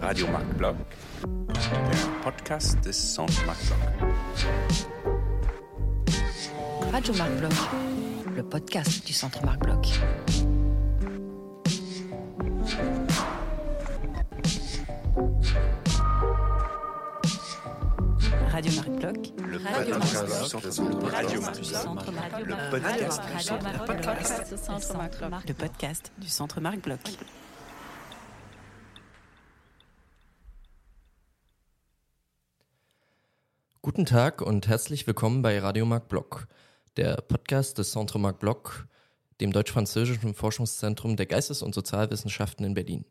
Radio Marc Blog, der Podcast des Centre Marc Blog. Radio Marc Bloch, le podcast du Centre Marc Bloch. Radio. Bloch. Le podcast du Centre Marc Bloch. Guten Tag und herzlich willkommen bei Radio Marc Block, der Podcast des Centre Marc Block, dem deutsch-französischen Forschungszentrum der Geistes- und Sozialwissenschaften in Berlin.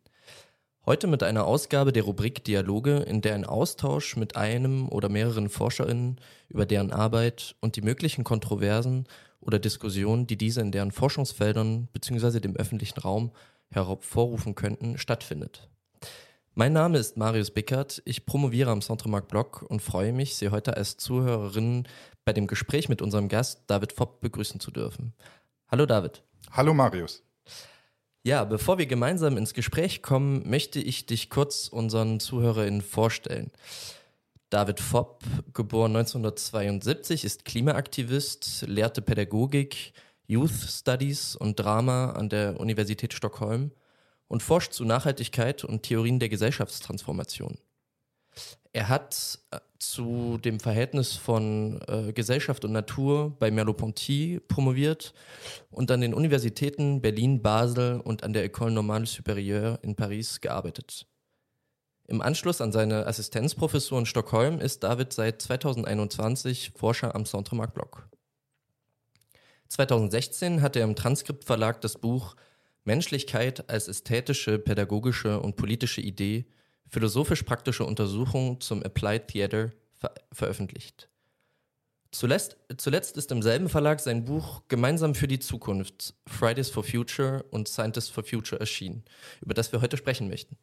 Heute mit einer Ausgabe der Rubrik Dialoge, in der ein Austausch mit einem oder mehreren ForscherInnen über deren Arbeit und die möglichen Kontroversen oder Diskussionen, die diese in deren Forschungsfeldern bzw. dem öffentlichen Raum hervorrufen könnten, stattfindet. Mein Name ist Marius Bickert. Ich promoviere am Centre Marc Block und freue mich, Sie heute als Zuhörerinnen bei dem Gespräch mit unserem Gast David Fopp begrüßen zu dürfen. Hallo David. Hallo Marius. Ja, bevor wir gemeinsam ins Gespräch kommen, möchte ich dich kurz unseren ZuhörerInnen vorstellen. David Fopp, geboren 1972, ist Klimaaktivist, lehrte Pädagogik, Youth Studies und Drama an der Universität Stockholm und forscht zu Nachhaltigkeit und Theorien der Gesellschaftstransformation. Er hat äh, zu dem Verhältnis von äh, Gesellschaft und Natur bei Merleau-Ponty promoviert und an den Universitäten Berlin, Basel und an der École Normale Supérieure in Paris gearbeitet. Im Anschluss an seine Assistenzprofessur in Stockholm ist David seit 2021 Forscher am Centre Marc Bloch. 2016 hat er im Transkriptverlag das Buch Menschlichkeit als ästhetische, pädagogische und politische Idee, philosophisch-praktische Untersuchung zum Applied Theater ver veröffentlicht. Zuletzt, zuletzt ist im selben Verlag sein Buch Gemeinsam für die Zukunft, Fridays for Future und Scientists for Future erschienen, über das wir heute sprechen möchten.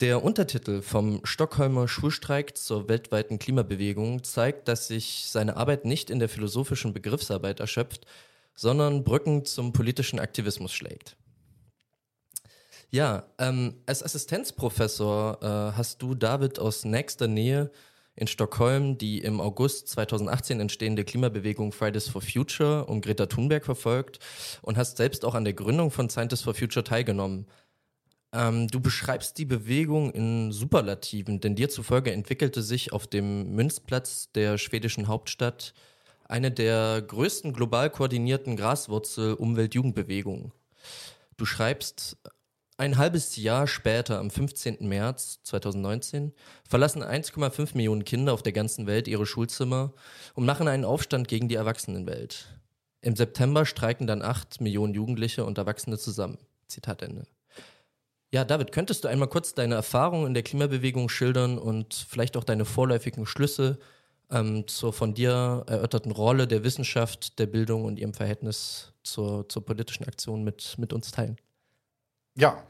Der Untertitel vom Stockholmer Schulstreik zur weltweiten Klimabewegung zeigt, dass sich seine Arbeit nicht in der philosophischen Begriffsarbeit erschöpft, sondern Brücken zum politischen Aktivismus schlägt. Ja, ähm, als Assistenzprofessor äh, hast du David aus nächster Nähe in Stockholm die im August 2018 entstehende Klimabewegung Fridays for Future um Greta Thunberg verfolgt und hast selbst auch an der Gründung von Scientists for Future teilgenommen. Ähm, du beschreibst die Bewegung in Superlativen, denn dir zufolge entwickelte sich auf dem Münzplatz der schwedischen Hauptstadt eine der größten global koordinierten Graswurzel-Umwelt-Jugendbewegungen. Du schreibst, ein halbes Jahr später, am 15. März 2019, verlassen 1,5 Millionen Kinder auf der ganzen Welt ihre Schulzimmer und machen einen Aufstand gegen die Erwachsenenwelt. Im September streiken dann 8 Millionen Jugendliche und Erwachsene zusammen. Zitat Ende. Ja, David, könntest du einmal kurz deine Erfahrungen in der Klimabewegung schildern und vielleicht auch deine vorläufigen Schlüsse ähm, zur von dir erörterten Rolle der Wissenschaft, der Bildung und ihrem Verhältnis zur, zur politischen Aktion mit, mit uns teilen? Ja,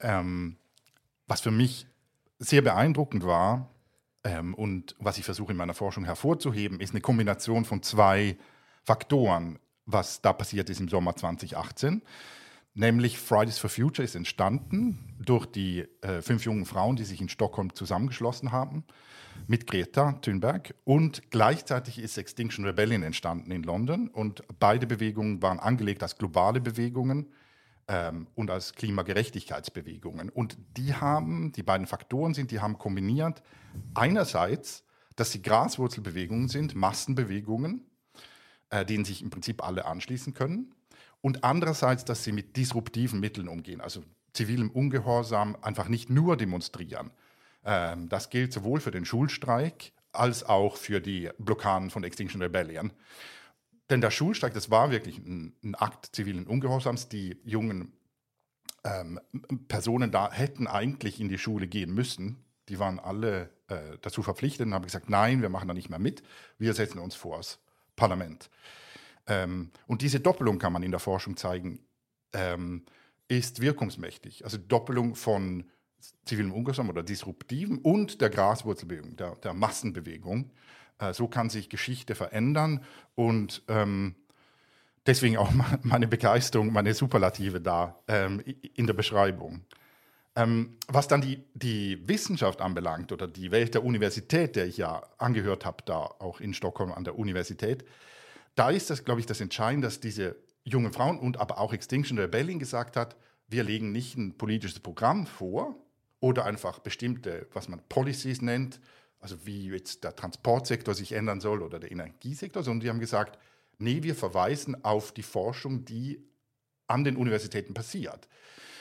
ähm, was für mich sehr beeindruckend war ähm, und was ich versuche in meiner Forschung hervorzuheben, ist eine Kombination von zwei Faktoren, was da passiert ist im Sommer 2018. Nämlich Fridays for Future ist entstanden durch die äh, fünf jungen Frauen, die sich in Stockholm zusammengeschlossen haben, mit Greta Thunberg. Und gleichzeitig ist Extinction Rebellion entstanden in London. Und beide Bewegungen waren angelegt als globale Bewegungen ähm, und als Klimagerechtigkeitsbewegungen. Und die haben, die beiden Faktoren sind, die haben kombiniert einerseits, dass sie Graswurzelbewegungen sind, Massenbewegungen, äh, denen sich im Prinzip alle anschließen können. Und andererseits, dass sie mit disruptiven Mitteln umgehen, also zivilem Ungehorsam, einfach nicht nur demonstrieren. Ähm, das gilt sowohl für den Schulstreik als auch für die Blockaden von Extinction Rebellion. Denn der Schulstreik, das war wirklich ein, ein Akt zivilen Ungehorsams. Die jungen ähm, Personen da hätten eigentlich in die Schule gehen müssen. Die waren alle äh, dazu verpflichtet und haben gesagt, nein, wir machen da nicht mehr mit. Wir setzen uns vor das Parlament. Ähm, und diese Doppelung kann man in der Forschung zeigen, ähm, ist wirkungsmächtig. Also Doppelung von zivilem Ungehorsam oder disruptiven und der Graswurzelbewegung, der, der Massenbewegung. Äh, so kann sich Geschichte verändern und ähm, deswegen auch meine Begeisterung, meine Superlative da ähm, in der Beschreibung. Ähm, was dann die, die Wissenschaft anbelangt oder die Welt der Universität, der ich ja angehört habe, da auch in Stockholm an der Universität, da ist das, glaube ich, das Entscheidende, dass diese jungen Frauen und aber auch Extinction Rebellion gesagt hat, wir legen nicht ein politisches Programm vor oder einfach bestimmte, was man Policies nennt, also wie jetzt der Transportsektor sich ändern soll oder der Energiesektor, sondern die haben gesagt, nee, wir verweisen auf die Forschung, die an den Universitäten passiert.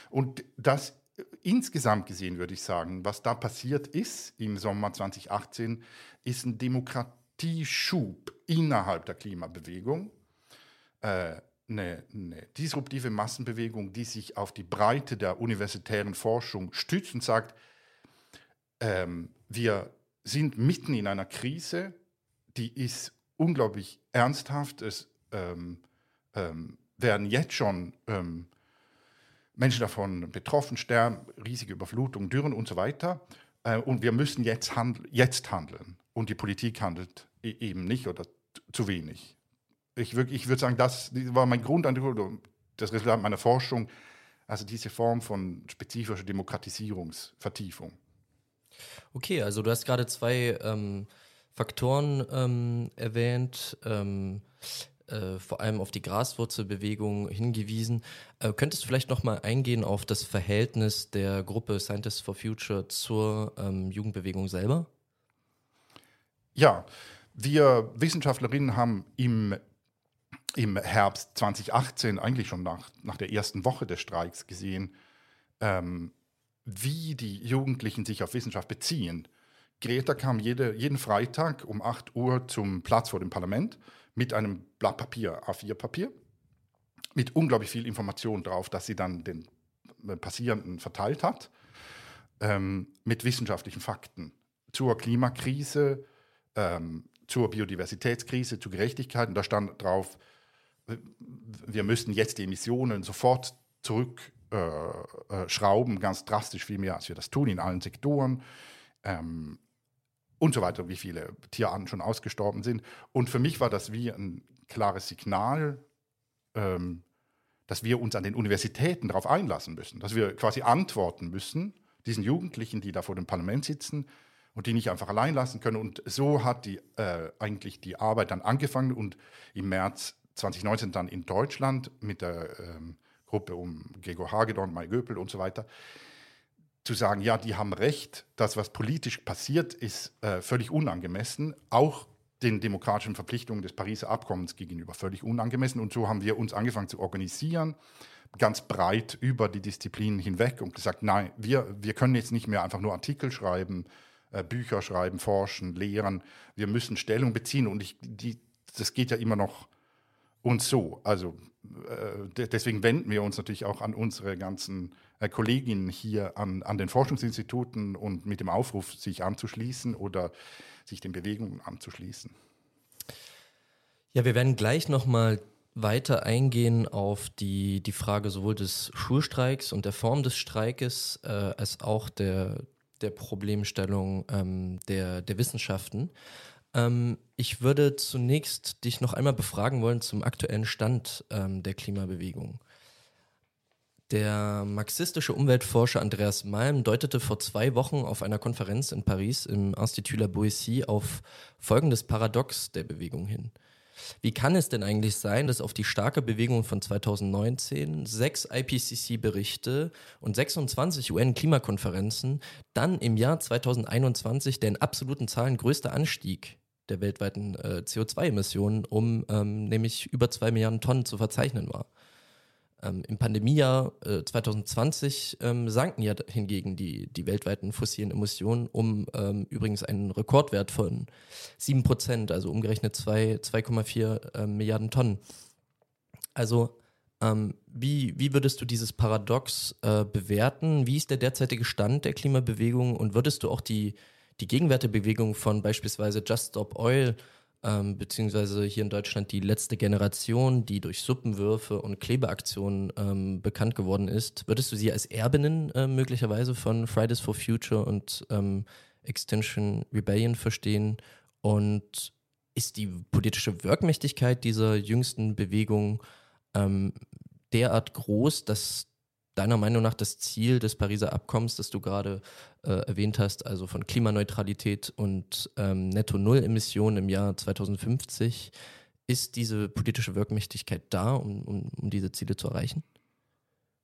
Und das insgesamt gesehen würde ich sagen, was da passiert ist im Sommer 2018, ist ein Demokratieschub innerhalb der Klimabewegung. Äh, eine, eine, disruptive Massenbewegung, die sich auf die Breite der universitären Forschung stützt und sagt, ähm, wir sind mitten in einer Krise, die ist unglaublich ernsthaft. Es ähm, ähm, werden jetzt schon ähm, Menschen davon betroffen, sterben, riesige Überflutungen, Dürren und so weiter. Äh, und wir müssen jetzt, handl jetzt handeln. Und die Politik handelt e eben nicht oder zu wenig. Ich, ich würde sagen, das war mein Grundeindruck, das Resultat meiner Forschung, also diese Form von spezifischer Demokratisierungsvertiefung. Okay, also du hast gerade zwei ähm, Faktoren ähm, erwähnt. Ähm, äh, vor allem auf die Graswurzelbewegung hingewiesen. Äh, könntest du vielleicht nochmal eingehen auf das Verhältnis der Gruppe Scientists for Future zur ähm, Jugendbewegung selber? Ja, wir Wissenschaftlerinnen haben im, im Herbst 2018, eigentlich schon nach, nach der ersten Woche des Streiks gesehen, ähm, wie die Jugendlichen sich auf Wissenschaft beziehen. Greta kam jede, jeden Freitag um 8 Uhr zum Platz vor dem Parlament mit einem Blatt Papier, A4-Papier, mit unglaublich viel Information drauf, dass sie dann den äh, Passierenden verteilt hat, ähm, mit wissenschaftlichen Fakten zur Klimakrise, ähm, zur Biodiversitätskrise, zur Gerechtigkeit. Und da stand drauf, wir müssten jetzt die Emissionen sofort zurückschrauben, äh, äh, ganz drastisch viel mehr, als wir das tun in allen Sektoren. Ähm, und so weiter, wie viele Tierarten schon ausgestorben sind. Und für mich war das wie ein klares Signal, ähm, dass wir uns an den Universitäten darauf einlassen müssen, dass wir quasi antworten müssen, diesen Jugendlichen, die da vor dem Parlament sitzen und die nicht einfach allein lassen können. Und so hat die, äh, eigentlich die Arbeit dann angefangen und im März 2019 dann in Deutschland mit der ähm, Gruppe um Gregor Hagedorn, Mai Göpel und so weiter zu sagen, ja, die haben recht, das, was politisch passiert, ist äh, völlig unangemessen, auch den demokratischen Verpflichtungen des Pariser Abkommens gegenüber völlig unangemessen. Und so haben wir uns angefangen zu organisieren, ganz breit über die Disziplinen hinweg und gesagt, nein, wir, wir können jetzt nicht mehr einfach nur Artikel schreiben, äh, Bücher schreiben, forschen, lehren. Wir müssen Stellung beziehen. Und ich, die, das geht ja immer noch uns so. Also äh, deswegen wenden wir uns natürlich auch an unsere ganzen äh, Kolleginnen hier an, an den Forschungsinstituten und mit dem Aufruf, sich anzuschließen oder sich den Bewegungen anzuschließen. Ja, wir werden gleich nochmal weiter eingehen auf die, die Frage sowohl des Schulstreiks und der Form des Streikes äh, als auch der, der Problemstellung ähm, der, der Wissenschaften. Ähm, ich würde zunächst dich noch einmal befragen wollen zum aktuellen Stand ähm, der Klimabewegung. Der marxistische Umweltforscher Andreas Malm deutete vor zwei Wochen auf einer Konferenz in Paris im Institut La Boétie auf folgendes Paradox der Bewegung hin. Wie kann es denn eigentlich sein, dass auf die starke Bewegung von 2019 sechs IPCC-Berichte und 26 UN-Klimakonferenzen dann im Jahr 2021 der in absoluten Zahlen größte Anstieg der weltweiten äh, CO2-Emissionen um ähm, nämlich über zwei Milliarden Tonnen zu verzeichnen war? Ähm, Im Pandemiejahr äh, 2020 ähm, sanken ja hingegen die, die weltweiten fossilen Emissionen um ähm, übrigens einen Rekordwert von 7 Prozent, also umgerechnet 2,4 äh, Milliarden Tonnen. Also ähm, wie, wie würdest du dieses Paradox äh, bewerten? Wie ist der derzeitige Stand der Klimabewegung und würdest du auch die, die Gegenwärtebewegung von beispielsweise Just Stop Oil ähm, beziehungsweise hier in Deutschland die letzte Generation, die durch Suppenwürfe und Klebeaktionen ähm, bekannt geworden ist. Würdest du sie als Erbinnen äh, möglicherweise von Fridays for Future und ähm, Extinction Rebellion verstehen? Und ist die politische Wirkmächtigkeit dieser jüngsten Bewegung ähm, derart groß, dass deiner Meinung nach das Ziel des Pariser Abkommens, das du gerade äh, erwähnt hast, also von Klimaneutralität und ähm, Netto-Null-Emissionen im Jahr 2050, ist diese politische Wirkmächtigkeit da, um, um, um diese Ziele zu erreichen?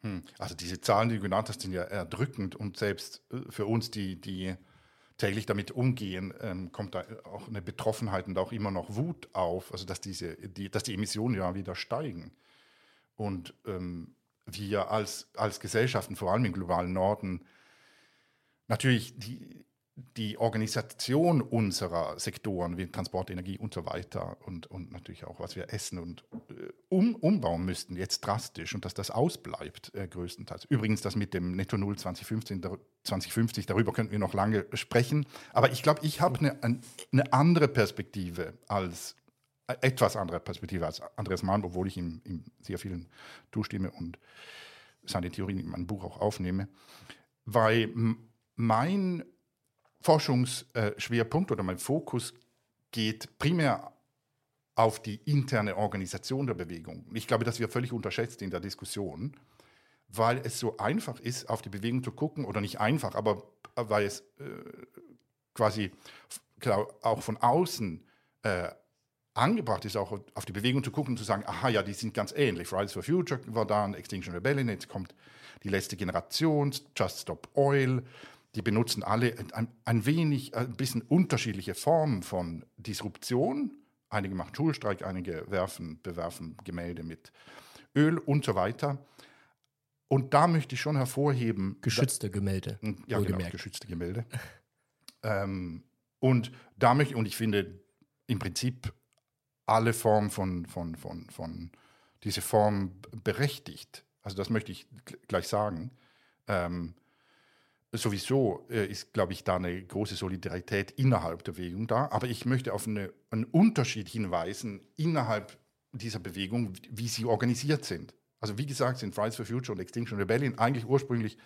Hm. Also diese Zahlen, die du genannt hast, sind ja erdrückend und selbst äh, für uns, die, die täglich damit umgehen, ähm, kommt da auch eine Betroffenheit und auch immer noch Wut auf, also dass, diese, die, dass die Emissionen ja wieder steigen. Und ähm, wir als, als Gesellschaften, vor allem im globalen Norden, natürlich die, die Organisation unserer Sektoren wie Transport, Energie und so weiter und, und natürlich auch, was wir essen und äh, um, umbauen müssten, jetzt drastisch und dass das ausbleibt äh, größtenteils. Übrigens, das mit dem Netto Null 2015, 2050, darüber könnten wir noch lange sprechen. Aber ich glaube, ich habe eine, eine andere Perspektive als etwas andere Perspektive als Andreas Mahn, obwohl ich ihm, ihm sehr vielen zustimme und seine Theorien in meinem Buch auch aufnehme, weil mein Forschungsschwerpunkt oder mein Fokus geht primär auf die interne Organisation der Bewegung. Ich glaube, das wird völlig unterschätzt in der Diskussion, weil es so einfach ist, auf die Bewegung zu gucken, oder nicht einfach, aber weil es äh, quasi auch von außen äh, angebracht ist, auch auf die Bewegung zu gucken und zu sagen, aha, ja, die sind ganz ähnlich. Fridays for Future war da, Extinction Rebellion, jetzt kommt die letzte Generation, Just Stop Oil. Die benutzen alle ein, ein wenig, ein bisschen unterschiedliche Formen von Disruption. Einige machen Schulstreik, einige werfen, bewerfen Gemälde mit Öl und so weiter. Und da möchte ich schon hervorheben. Geschützte Gemälde. Ja, genau, geschützte Gemälde. ähm, und da möchte, und ich finde im Prinzip alle Formen von, von, von, von diese Form berechtigt. Also das möchte ich gleich sagen. Ähm, sowieso äh, ist, glaube ich, da eine große Solidarität innerhalb der Bewegung da. Aber ich möchte auf eine, einen Unterschied hinweisen innerhalb dieser Bewegung, wie sie organisiert sind. Also wie gesagt, sind Fridays for Future und Extinction Rebellion eigentlich ursprünglich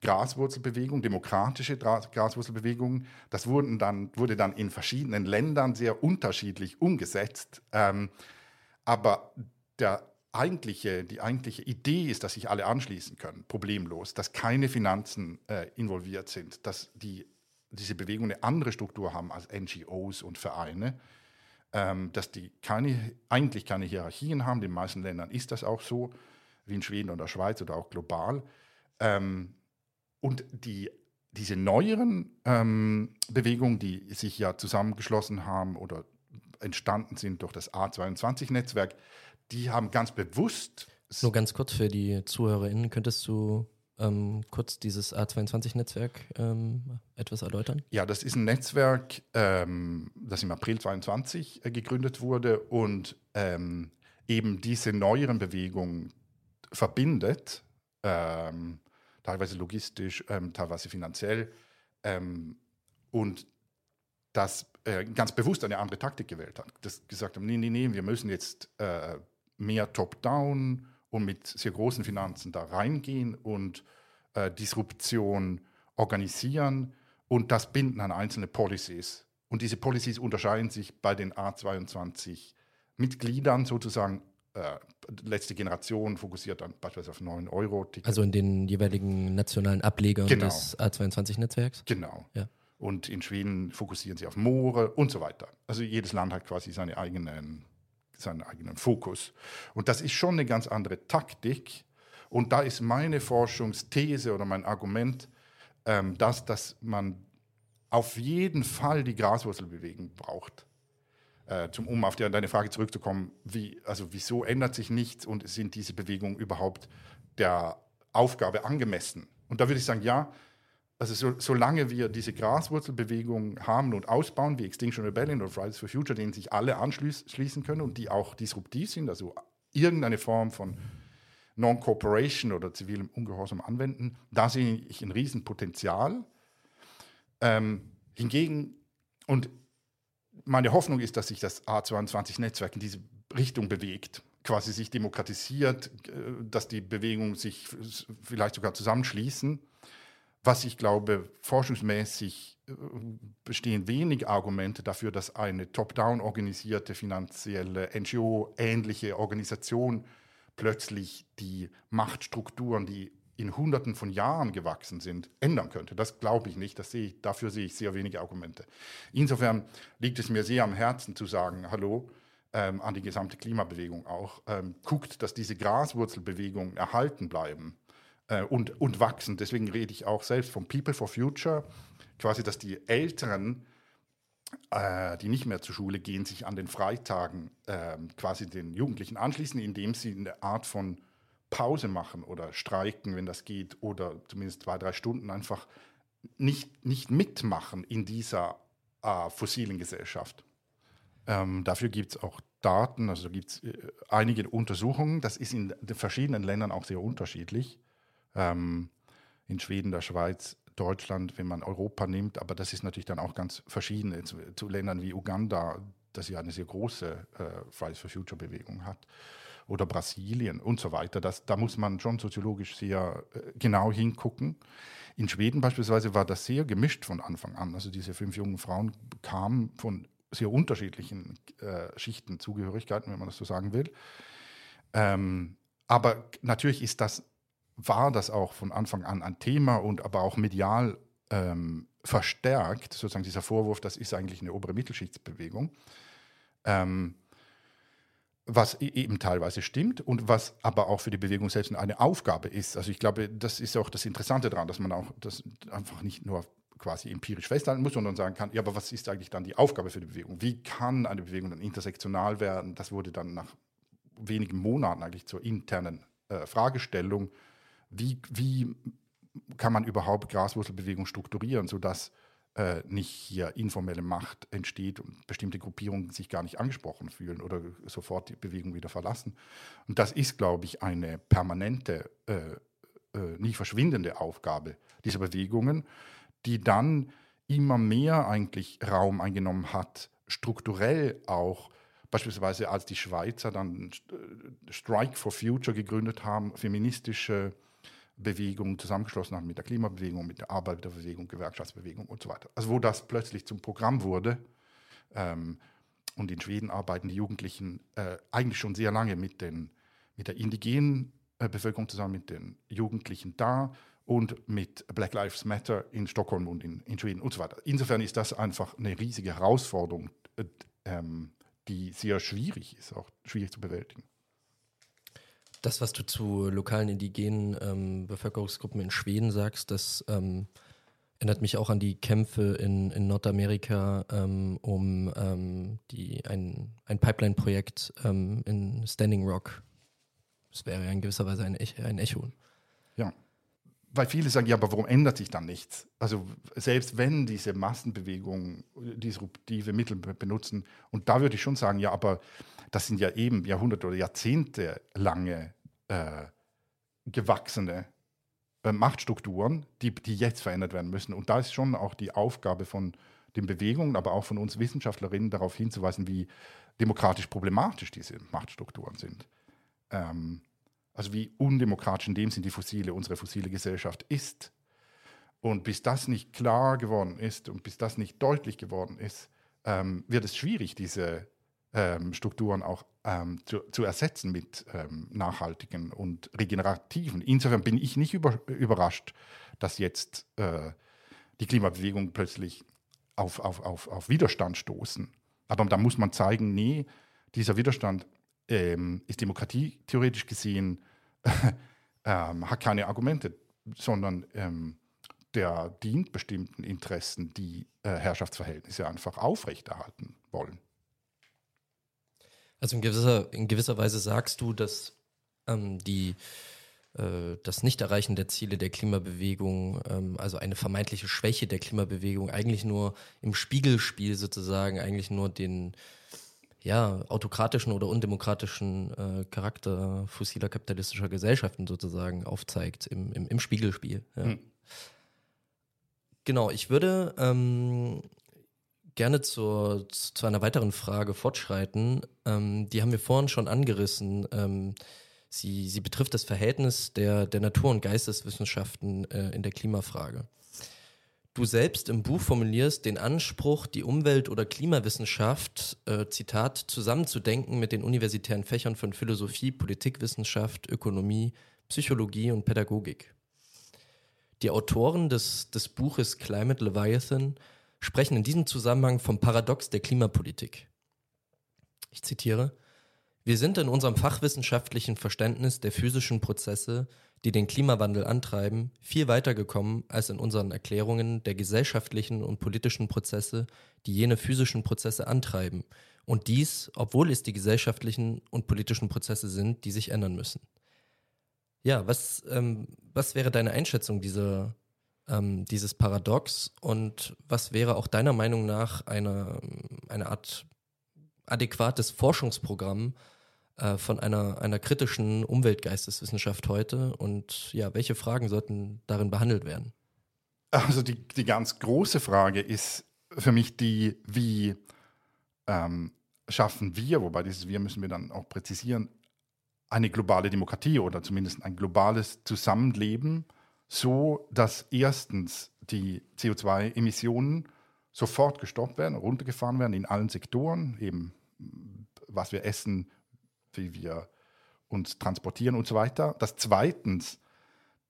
Graswurzelbewegung, demokratische Graswurzelbewegungen. Das wurden dann, wurde dann in verschiedenen Ländern sehr unterschiedlich umgesetzt. Ähm, aber der eigentliche, die eigentliche Idee ist, dass sich alle anschließen können, problemlos, dass keine Finanzen äh, involviert sind, dass die, diese Bewegungen eine andere Struktur haben als NGOs und Vereine, ähm, dass die keine, eigentlich keine Hierarchien haben. In den meisten Ländern ist das auch so, wie in Schweden oder Schweiz oder auch global. Ähm, und die, diese neueren ähm, Bewegungen, die sich ja zusammengeschlossen haben oder entstanden sind durch das A22-Netzwerk, die haben ganz bewusst. Nur ganz kurz für die ZuhörerInnen, könntest du ähm, kurz dieses A22-Netzwerk ähm, etwas erläutern? Ja, das ist ein Netzwerk, ähm, das im April 22 äh, gegründet wurde und ähm, eben diese neueren Bewegungen verbindet. Ähm, teilweise logistisch, ähm, teilweise finanziell. Und das äh, ganz bewusst eine andere Taktik gewählt hat. Das gesagt haben, nee, nee, nee, wir müssen jetzt äh, mehr top-down und mit sehr großen Finanzen da reingehen und äh, Disruption organisieren und das binden an einzelne Policies. Und diese Policies unterscheiden sich bei den A22 Mitgliedern sozusagen äh, letzte Generation fokussiert dann beispielsweise auf 9 Euro. -Ticket. Also in den jeweiligen nationalen Ablegern genau. des A22-Netzwerks? Genau. Ja. Und in Schweden fokussieren sie auf Moore und so weiter. Also jedes Land hat quasi seine eigenen, seinen eigenen Fokus. Und das ist schon eine ganz andere Taktik. Und da ist meine Forschungsthese oder mein Argument, ähm, dass, dass man auf jeden Fall die Graswurzelbewegung braucht äh, zum, um auf die, deine Frage zurückzukommen, wie, also wieso ändert sich nichts und sind diese Bewegungen überhaupt der Aufgabe angemessen? Und da würde ich sagen, ja, also so, solange wir diese Graswurzelbewegung haben und ausbauen, wie Extinction Rebellion oder Fridays for Future, denen sich alle anschließen können und die auch disruptiv sind, also irgendeine Form von Non-Cooperation oder zivilem Ungehorsam anwenden, da sehe ich ein Riesenpotenzial. Ähm, hingegen, und meine Hoffnung ist, dass sich das A22-Netzwerk in diese Richtung bewegt, quasi sich demokratisiert, äh, dass die Bewegungen sich vielleicht sogar zusammenschließen, was ich glaube, forschungsmäßig äh, bestehen wenig Argumente dafür, dass eine top-down organisierte finanzielle NGO-ähnliche Organisation plötzlich die Machtstrukturen, die in Hunderten von Jahren gewachsen sind, ändern könnte. Das glaube ich nicht. Das sehe ich, dafür sehe ich sehr wenige Argumente. Insofern liegt es mir sehr am Herzen zu sagen, hallo, ähm, an die gesamte Klimabewegung auch, ähm, guckt, dass diese Graswurzelbewegungen erhalten bleiben äh, und, und wachsen. Deswegen rede ich auch selbst von People for Future, quasi, dass die Älteren, äh, die nicht mehr zur Schule gehen, sich an den Freitagen äh, quasi den Jugendlichen anschließen, indem sie eine Art von Pause machen oder streiken, wenn das geht, oder zumindest zwei, drei Stunden einfach nicht, nicht mitmachen in dieser äh, fossilen Gesellschaft. Ähm, dafür gibt es auch Daten, also gibt es äh, einige Untersuchungen. Das ist in den verschiedenen Ländern auch sehr unterschiedlich. Ähm, in Schweden, der Schweiz, Deutschland, wenn man Europa nimmt, aber das ist natürlich dann auch ganz verschieden zu, zu Ländern wie Uganda, das ja eine sehr große äh, Fridays for Future Bewegung hat, oder Brasilien und so weiter. Das, da muss man schon soziologisch sehr äh, genau hingucken. In Schweden beispielsweise war das sehr gemischt von Anfang an. Also diese fünf jungen Frauen kamen von sehr unterschiedlichen äh, Schichten, Zugehörigkeiten, wenn man das so sagen will. Ähm, aber natürlich ist das, war das auch von Anfang an ein Thema und aber auch medial ähm, verstärkt, sozusagen dieser Vorwurf, das ist eigentlich eine obere Mittelschichtsbewegung. Ähm, was e-, eben teilweise stimmt und was aber auch für die Bewegung selbst eine Aufgabe ist. Also ich glaube, das ist auch das Interessante daran, dass man auch das einfach nicht nur quasi empirisch festhalten muss, sondern sagen kann, ja, aber was ist eigentlich dann die Aufgabe für die Bewegung? Wie kann eine Bewegung dann intersektional werden? Das wurde dann nach wenigen Monaten eigentlich zur internen äh, Fragestellung. Wie, wie kann man überhaupt Graswurzelbewegung strukturieren, sodass äh, nicht hier informelle Macht entsteht und bestimmte Gruppierungen sich gar nicht angesprochen fühlen oder sofort die Bewegung wieder verlassen. Und das ist, glaube ich, eine permanente, äh, äh, nie verschwindende Aufgabe dieser Bewegungen die dann immer mehr eigentlich Raum eingenommen hat, strukturell auch, beispielsweise als die Schweizer dann äh, Strike for Future gegründet haben, feministische Bewegungen zusammengeschlossen haben mit der Klimabewegung, mit der Arbeiterbewegung, Gewerkschaftsbewegung und so weiter. Also wo das plötzlich zum Programm wurde. Ähm, und in Schweden arbeiten die Jugendlichen äh, eigentlich schon sehr lange mit, den, mit der indigenen äh, Bevölkerung zusammen, mit den Jugendlichen da und mit Black Lives Matter in Stockholm und in, in Schweden und so weiter. Insofern ist das einfach eine riesige Herausforderung, äh, ähm, die sehr schwierig ist, auch schwierig zu bewältigen. Das, was du zu lokalen indigenen ähm, Bevölkerungsgruppen in Schweden sagst, das ähm, erinnert mich auch an die Kämpfe in, in Nordamerika ähm, um ähm, die, ein, ein Pipeline-Projekt ähm, in Standing Rock. Das wäre in gewisser Weise ein, Ech ein Echo. Ja weil viele sagen, ja, aber warum ändert sich dann nichts? Also selbst wenn diese Massenbewegungen disruptive Mittel benutzen, und da würde ich schon sagen, ja, aber das sind ja eben Jahrhunderte oder Jahrzehnte lange äh, gewachsene äh, Machtstrukturen, die, die jetzt verändert werden müssen. Und da ist schon auch die Aufgabe von den Bewegungen, aber auch von uns Wissenschaftlerinnen darauf hinzuweisen, wie demokratisch problematisch diese Machtstrukturen sind. Ähm, also wie undemokratisch in dem Sinn die fossile, unsere fossile Gesellschaft ist. Und bis das nicht klar geworden ist und bis das nicht deutlich geworden ist, ähm, wird es schwierig, diese ähm, Strukturen auch ähm, zu, zu, ersetzen mit ähm, nachhaltigen und regenerativen. Insofern bin ich nicht über, überrascht, dass jetzt äh, die Klimabewegung plötzlich auf, auf, auf, auf Widerstand stoßen. Aber da muss man zeigen, nee, dieser Widerstand ähm, ist Demokratie theoretisch gesehen, ähm, hat keine Argumente, sondern ähm, der dient bestimmten Interessen, die äh, Herrschaftsverhältnisse einfach aufrechterhalten wollen. Also in gewisser, in gewisser Weise sagst du, dass ähm, die äh, das Nichterreichen der Ziele der Klimabewegung, ähm, also eine vermeintliche Schwäche der Klimabewegung, eigentlich nur im Spiegelspiel sozusagen, eigentlich nur den ja, autokratischen oder undemokratischen äh, Charakter fossiler kapitalistischer Gesellschaften sozusagen aufzeigt im, im, im Spiegelspiel. Ja. Hm. Genau, ich würde ähm, gerne zur, zu einer weiteren Frage fortschreiten. Ähm, die haben wir vorhin schon angerissen. Ähm, Sie, sie betrifft das Verhältnis der, der Natur- und Geisteswissenschaften äh, in der Klimafrage. Du selbst im Buch formulierst den Anspruch, die Umwelt- oder Klimawissenschaft, äh, Zitat, zusammenzudenken mit den universitären Fächern von Philosophie, Politikwissenschaft, Ökonomie, Psychologie und Pädagogik. Die Autoren des, des Buches Climate Leviathan sprechen in diesem Zusammenhang vom Paradox der Klimapolitik. Ich zitiere, wir sind in unserem fachwissenschaftlichen Verständnis der physischen Prozesse, die den Klimawandel antreiben, viel weiter gekommen als in unseren Erklärungen der gesellschaftlichen und politischen Prozesse, die jene physischen Prozesse antreiben. Und dies, obwohl es die gesellschaftlichen und politischen Prozesse sind, die sich ändern müssen. Ja, was, ähm, was wäre deine Einschätzung dieser, ähm, dieses Paradox und was wäre auch deiner Meinung nach eine, eine Art adäquates Forschungsprogramm äh, von einer, einer kritischen Umweltgeisteswissenschaft heute und ja, welche Fragen sollten darin behandelt werden? Also die, die ganz große Frage ist für mich die, wie ähm, schaffen wir, wobei dieses Wir müssen wir dann auch präzisieren, eine globale Demokratie oder zumindest ein globales Zusammenleben, so dass erstens die CO2-Emissionen sofort gestoppt werden, runtergefahren werden in allen Sektoren, eben was wir essen, wie wir uns transportieren und so weiter. Dass zweitens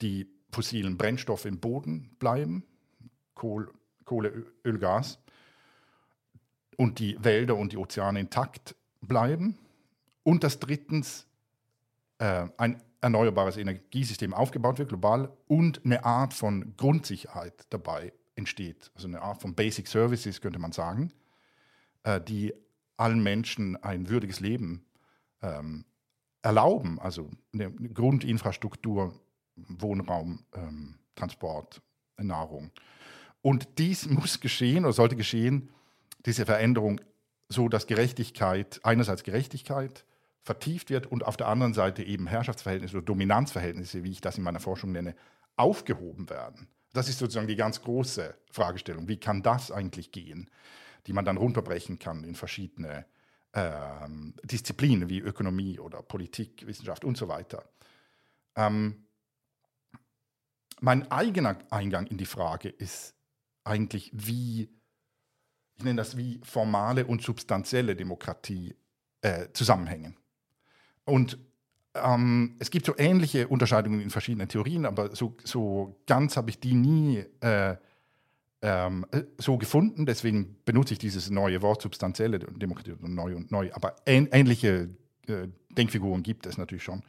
die fossilen Brennstoffe im Boden bleiben, Kohl, Kohle, Öl, Gas, und die Wälder und die Ozeane intakt bleiben. Und dass drittens äh, ein erneuerbares Energiesystem aufgebaut wird, global, und eine Art von Grundsicherheit dabei entsteht. Also eine Art von Basic Services, könnte man sagen, äh, die allen Menschen ein würdiges Leben ähm, erlauben. Also eine Grundinfrastruktur, Wohnraum, ähm, Transport, Nahrung. Und dies muss geschehen oder sollte geschehen, diese Veränderung, so dass Gerechtigkeit, einerseits Gerechtigkeit, vertieft wird und auf der anderen Seite eben Herrschaftsverhältnisse oder Dominanzverhältnisse, wie ich das in meiner Forschung nenne, aufgehoben werden. Das ist sozusagen die ganz große Fragestellung. Wie kann das eigentlich gehen, die man dann runterbrechen kann in verschiedene ähm, Disziplinen wie Ökonomie oder Politik, Wissenschaft und so weiter. Ähm, mein eigener Eingang in die Frage ist eigentlich, wie, ich nenne das wie formale und substanzielle Demokratie äh, zusammenhängen. Und ähm, es gibt so ähnliche Unterscheidungen in verschiedenen Theorien, aber so, so ganz habe ich die nie äh, ähm, so gefunden. Deswegen benutze ich dieses neue Wort substanzielle Demokratie, neu und neu. Aber ähnliche äh, Denkfiguren gibt es natürlich schon.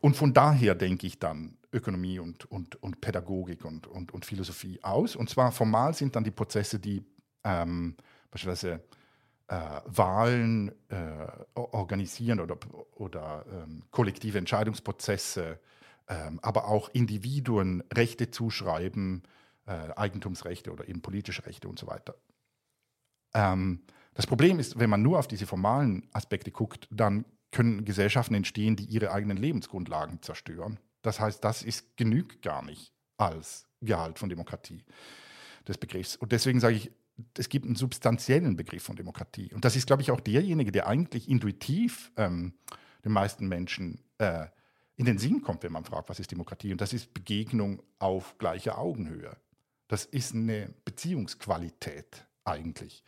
Und von daher denke ich dann Ökonomie und, und, und Pädagogik und, und, und Philosophie aus. Und zwar formal sind dann die Prozesse, die ähm, beispielsweise äh, Wahlen äh, organisieren oder, oder ähm, kollektive Entscheidungsprozesse, ähm, aber auch Individuen Rechte zuschreiben, äh, Eigentumsrechte oder eben politische Rechte und so weiter. Ähm, das Problem ist, wenn man nur auf diese formalen Aspekte guckt, dann können Gesellschaften entstehen, die ihre eigenen Lebensgrundlagen zerstören. Das heißt, das ist, genügt gar nicht als Gehalt von Demokratie des Begriffs. Und deswegen sage ich, es gibt einen substanziellen Begriff von Demokratie. Und das ist, glaube ich, auch derjenige, der eigentlich intuitiv ähm, den meisten Menschen äh, in den Sinn kommt, wenn man fragt, was ist Demokratie? Und das ist Begegnung auf gleicher Augenhöhe. Das ist eine Beziehungsqualität eigentlich.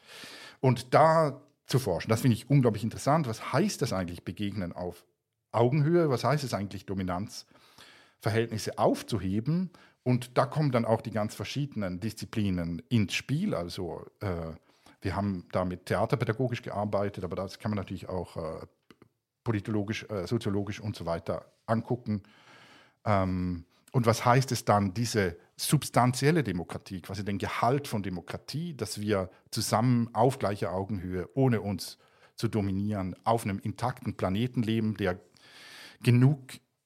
Und da zu forschen, das finde ich unglaublich interessant. Was heißt das eigentlich, Begegnen auf Augenhöhe? Was heißt es eigentlich, Dominanzverhältnisse aufzuheben und da kommen dann auch die ganz verschiedenen Disziplinen ins Spiel. Also äh, wir haben da mit theaterpädagogisch gearbeitet, aber das kann man natürlich auch äh, politologisch, äh, soziologisch und so weiter angucken. Ähm, und was heißt es dann, diese substanzielle Demokratie, quasi den Gehalt von Demokratie, dass wir zusammen auf gleicher Augenhöhe, ohne uns zu dominieren, auf einem intakten Planeten leben, der genug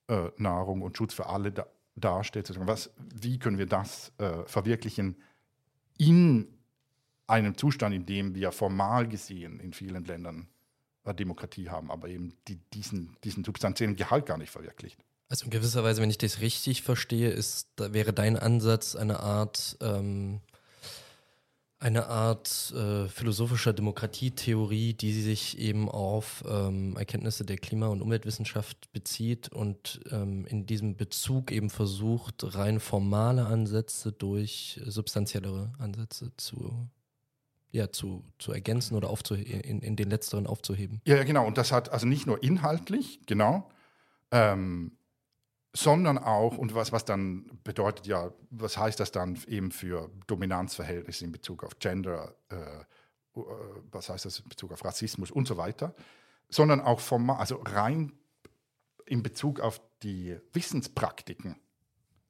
äh, Nahrung und Schutz für alle da, darstellt. Was, wie können wir das äh, verwirklichen in einem Zustand, in dem wir formal gesehen in vielen Ländern äh, Demokratie haben, aber eben die, diesen, diesen substanziellen Gehalt gar nicht verwirklicht. Also in gewisser Weise, wenn ich das richtig verstehe, ist, da wäre dein Ansatz eine Art, ähm, Eine Art äh, philosophischer Demokratietheorie, die sich eben auf ähm, Erkenntnisse der Klima- und Umweltwissenschaft bezieht und ähm, in diesem Bezug eben versucht, rein formale Ansätze durch substanziellere Ansätze zu, ja, zu, zu ergänzen oder in, in den letzteren aufzuheben. Ja, genau. Und das hat also nicht nur inhaltlich, genau, ähm, sondern auch, und was, was dann bedeutet ja, was heißt das dann eben für Dominanzverhältnisse in Bezug auf Gender, äh, äh, was heißt das in Bezug auf Rassismus und so weiter, sondern auch vom, also rein in Bezug auf die Wissenspraktiken.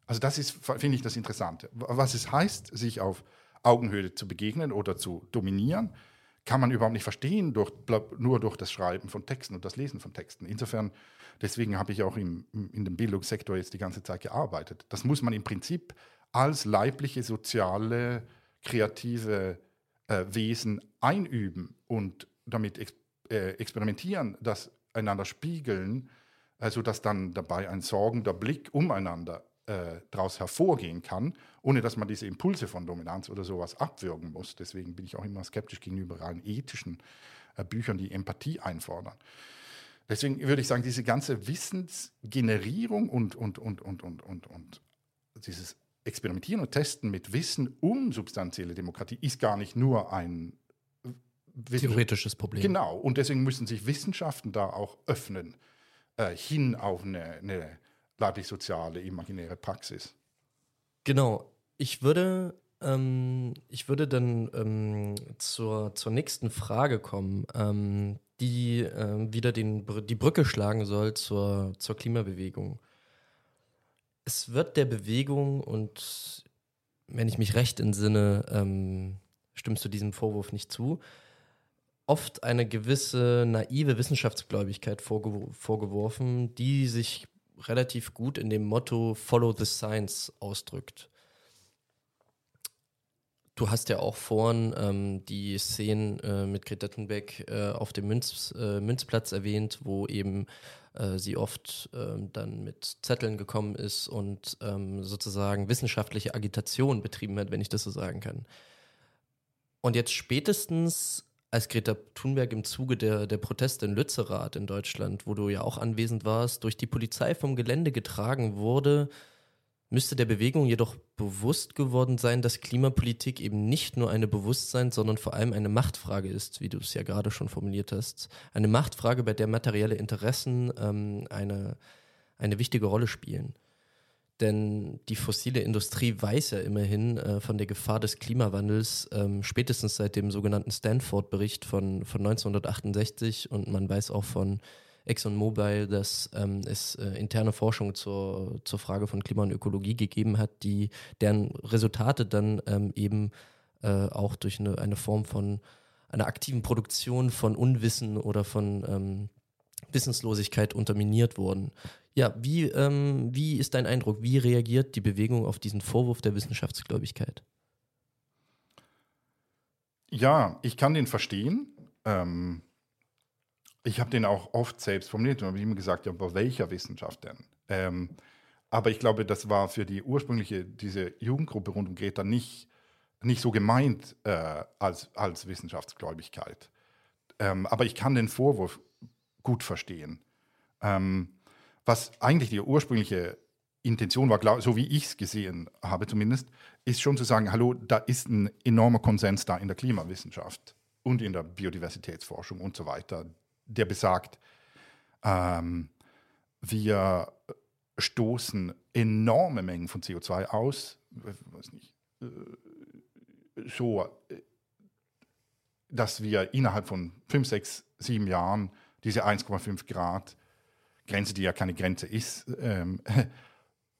Also das ist, finde ich, das Interessante. Was es heißt, sich auf Augenhöhe zu begegnen oder zu dominieren, kann man überhaupt nicht verstehen durch, nur durch das Schreiben von Texten und das Lesen von Texten. Insofern Deswegen habe ich auch im, in dem Bildungssektor jetzt die ganze Zeit gearbeitet. Das muss man im Prinzip als leibliche, soziale, kreative äh, Wesen einüben und damit ex äh, experimentieren, das einander spiegeln, äh, sodass dann dabei ein sorgender Blick umeinander äh, daraus hervorgehen kann, ohne dass man diese Impulse von Dominanz oder sowas abwürgen muss. Deswegen bin ich auch immer skeptisch gegenüber rein ethischen äh, Büchern, die Empathie einfordern. Deswegen würde ich sagen, diese ganze Wissensgenerierung und, und, und, und, und, und, und dieses Experimentieren und Testen mit Wissen um substanzielle Demokratie ist gar nicht nur ein theoretisches Problem. Genau, und deswegen müssen sich Wissenschaften da auch öffnen, äh, hin auf eine, eine leiblich-soziale, imaginäre Praxis. Genau, ich würde, ähm, ich würde dann ähm, zur, zur nächsten Frage kommen. Ähm, die äh, wieder den, die Brücke schlagen soll zur, zur Klimabewegung. Es wird der Bewegung, und wenn ich mich recht entsinne, ähm, stimmst du diesem Vorwurf nicht zu, oft eine gewisse naive Wissenschaftsgläubigkeit vorge vorgeworfen, die sich relativ gut in dem Motto Follow the Science ausdrückt. Du hast ja auch vorhin ähm, die Szenen äh, mit Greta Thunberg äh, auf dem Münz, äh, Münzplatz erwähnt, wo eben äh, sie oft ähm, dann mit Zetteln gekommen ist und ähm, sozusagen wissenschaftliche Agitation betrieben hat, wenn ich das so sagen kann. Und jetzt spätestens als Greta Thunberg im Zuge der, der Proteste in Lützerath in Deutschland, wo du ja auch anwesend warst, durch die Polizei vom Gelände getragen wurde, müsste der Bewegung jedoch bewusst geworden sein, dass Klimapolitik eben nicht nur eine Bewusstsein, sondern vor allem eine Machtfrage ist, wie du es ja gerade schon formuliert hast. Eine Machtfrage, bei der materielle Interessen ähm, eine, eine wichtige Rolle spielen. Denn die fossile Industrie weiß ja immerhin äh, von der Gefahr des Klimawandels, ähm, spätestens seit dem sogenannten Stanford-Bericht von, von 1968 und man weiß auch von ExxonMobil, dass ähm, es äh, interne Forschung zur, zur Frage von Klima und Ökologie gegeben hat, die deren Resultate dann ähm, eben äh, auch durch eine, eine Form von einer aktiven Produktion von Unwissen oder von ähm, Wissenslosigkeit unterminiert wurden. Ja, wie, ähm, wie ist dein Eindruck? Wie reagiert die Bewegung auf diesen Vorwurf der Wissenschaftsgläubigkeit? Ja, ich kann den verstehen. Ähm, ich habe den auch oft selbst formuliert und habe immer gesagt, ja, aber welcher Wissenschaft denn? Ähm, aber ich glaube, das war für die ursprüngliche, diese Jugendgruppe rund um Greta nicht, nicht so gemeint äh, als, als Wissenschaftsgläubigkeit. Ähm, aber ich kann den Vorwurf gut verstehen. Ähm, was eigentlich die ursprüngliche Intention war, glaub, so wie ich es gesehen habe zumindest, ist schon zu sagen, hallo, da ist ein enormer Konsens da in der Klimawissenschaft und in der Biodiversitätsforschung und so weiter, der besagt, ähm, wir stoßen enorme Mengen von CO2 aus, weiß nicht, äh, so, äh, dass wir innerhalb von 5, 6, 7 Jahren diese 1,5 Grad Grenze, die ja keine Grenze ist, ähm,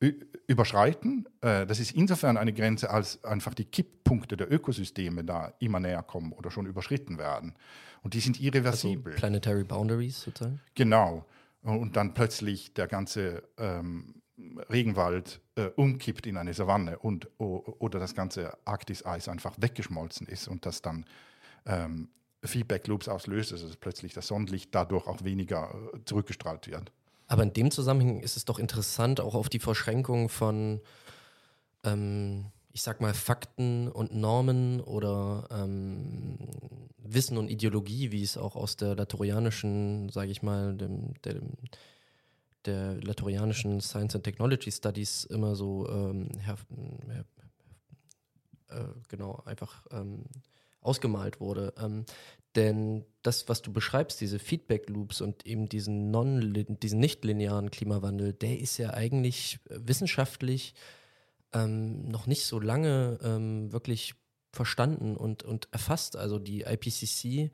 überschreiten. Äh, das ist insofern eine Grenze, als einfach die Kipppunkte der Ökosysteme da immer näher kommen oder schon überschritten werden. Und die sind irreversibel. Also planetary Boundaries sozusagen? Genau. Und dann plötzlich der ganze ähm, Regenwald äh, umkippt in eine Savanne und, oder das ganze Arktis-Eis einfach weggeschmolzen ist und das dann ähm, Feedback-Loops auslöst, also dass plötzlich das Sonnenlicht dadurch auch weniger äh, zurückgestrahlt wird. Aber in dem Zusammenhang ist es doch interessant, auch auf die Verschränkung von ähm, ich sag mal, Fakten und Normen oder ähm, Wissen und Ideologie, wie es auch aus der latorianischen, sage ich mal, dem, der, der latorianischen Science and Technology Studies immer so ähm, her, her, äh, genau einfach ähm, ausgemalt wurde. Ähm, denn das, was du beschreibst, diese Feedback Loops und eben diesen non diesen nicht linearen Klimawandel, der ist ja eigentlich wissenschaftlich ähm, noch nicht so lange ähm, wirklich verstanden und, und erfasst. Also die IPCC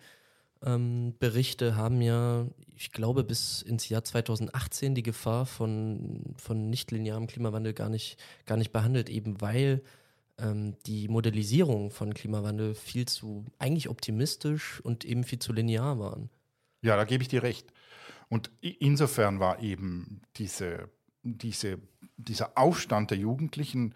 ähm, Berichte haben ja, ich glaube, bis ins Jahr 2018 die Gefahr von, von nicht-linearem Klimawandel gar nicht, gar nicht behandelt, eben weil ähm, die Modellisierung von Klimawandel viel zu eigentlich optimistisch und eben viel zu linear waren. Ja, da gebe ich dir recht. Und insofern war eben diese, diese, dieser Aufstand der Jugendlichen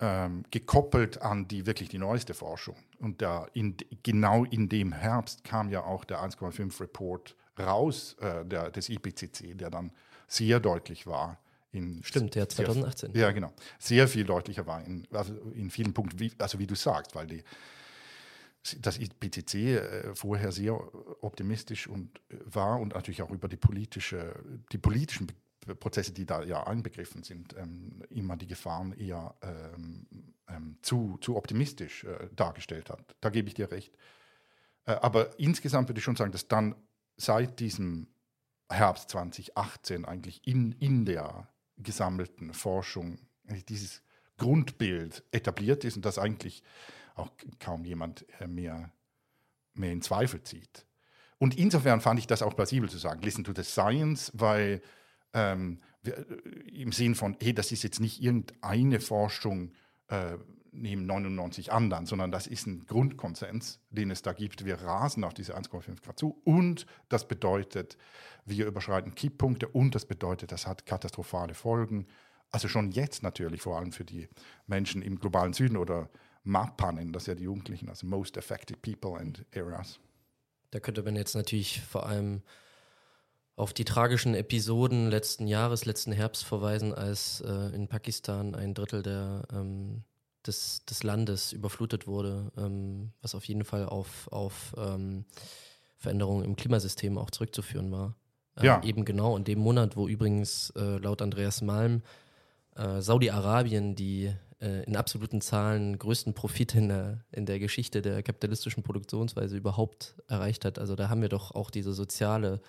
ähm, gekoppelt an die wirklich die neueste Forschung. Und da in, genau in dem Herbst kam ja auch der 1,5 Report raus, äh, der, des IPCC, der dann sehr deutlich war. In Stimmt, der 2018. Sehr, ja, genau. Sehr viel deutlicher war in, also in vielen Punkten, wie, also wie du sagst, weil die, das IPCC äh, vorher sehr optimistisch und, äh, war und natürlich auch über die, politische, die politischen Prozesse, die da ja einbegriffen sind, ähm, immer die Gefahren eher ähm, ähm, zu, zu optimistisch äh, dargestellt hat. Da gebe ich dir recht. Äh, aber insgesamt würde ich schon sagen, dass dann seit diesem Herbst 2018 eigentlich in, in der gesammelten Forschung dieses Grundbild etabliert ist und das eigentlich auch kaum jemand äh, mehr, mehr in Zweifel zieht. Und insofern fand ich das auch plausibel zu sagen, listen to the science, weil ähm, äh, im Sinn von, hey, das ist jetzt nicht irgendeine Forschung äh, neben 99 anderen, sondern das ist ein Grundkonsens, den es da gibt. Wir rasen auf diese 1,5 Grad zu und das bedeutet, wir überschreiten Kipppunkte und das bedeutet, das hat katastrophale Folgen. Also schon jetzt natürlich, vor allem für die Menschen im globalen Süden oder MAPA nennen das ja die Jugendlichen, also Most Affected People and Areas. Da könnte man jetzt natürlich vor allem auf die tragischen Episoden letzten Jahres, letzten Herbst verweisen, als äh, in Pakistan ein Drittel der, ähm, des, des Landes überflutet wurde, ähm, was auf jeden Fall auf, auf ähm, Veränderungen im Klimasystem auch zurückzuführen war. Äh, ja. Eben genau in dem Monat, wo übrigens äh, laut Andreas Malm äh, Saudi-Arabien die äh, in absoluten Zahlen größten Profit in der, in der Geschichte der kapitalistischen Produktionsweise überhaupt erreicht hat. Also da haben wir doch auch diese soziale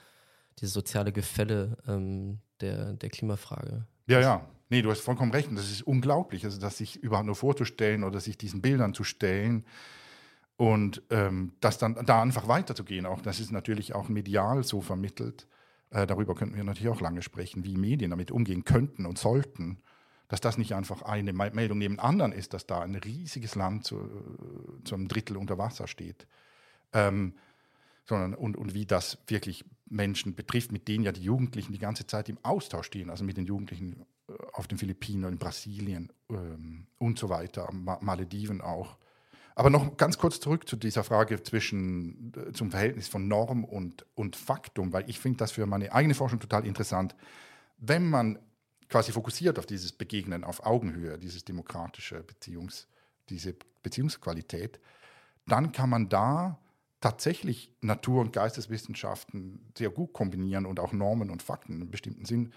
dieses soziale Gefälle ähm, der, der Klimafrage. Ja, ja. Nee, du hast vollkommen recht. das ist unglaublich, also das sich überhaupt nur vorzustellen oder sich diesen Bildern zu stellen und ähm, das dann da einfach weiterzugehen. Auch das ist natürlich auch medial so vermittelt. Äh, darüber könnten wir natürlich auch lange sprechen, wie Medien damit umgehen könnten und sollten. Dass das nicht einfach eine Meldung neben anderen ist, dass da ein riesiges Land zu, zu einem Drittel unter Wasser steht. Ähm, sondern und, und wie das wirklich Menschen betrifft, mit denen ja die Jugendlichen die ganze Zeit im Austausch stehen, also mit den Jugendlichen äh, auf den Philippinen, in Brasilien ähm, und so weiter, Ma Malediven auch. Aber noch ganz kurz zurück zu dieser Frage zwischen, äh, zum Verhältnis von Norm und, und Faktum, weil ich finde das für meine eigene Forschung total interessant. Wenn man quasi fokussiert auf dieses Begegnen auf Augenhöhe, dieses demokratische Beziehungs, diese Beziehungsqualität, dann kann man da tatsächlich Natur- und Geisteswissenschaften sehr gut kombinieren und auch Normen und Fakten in einem bestimmten Sinn,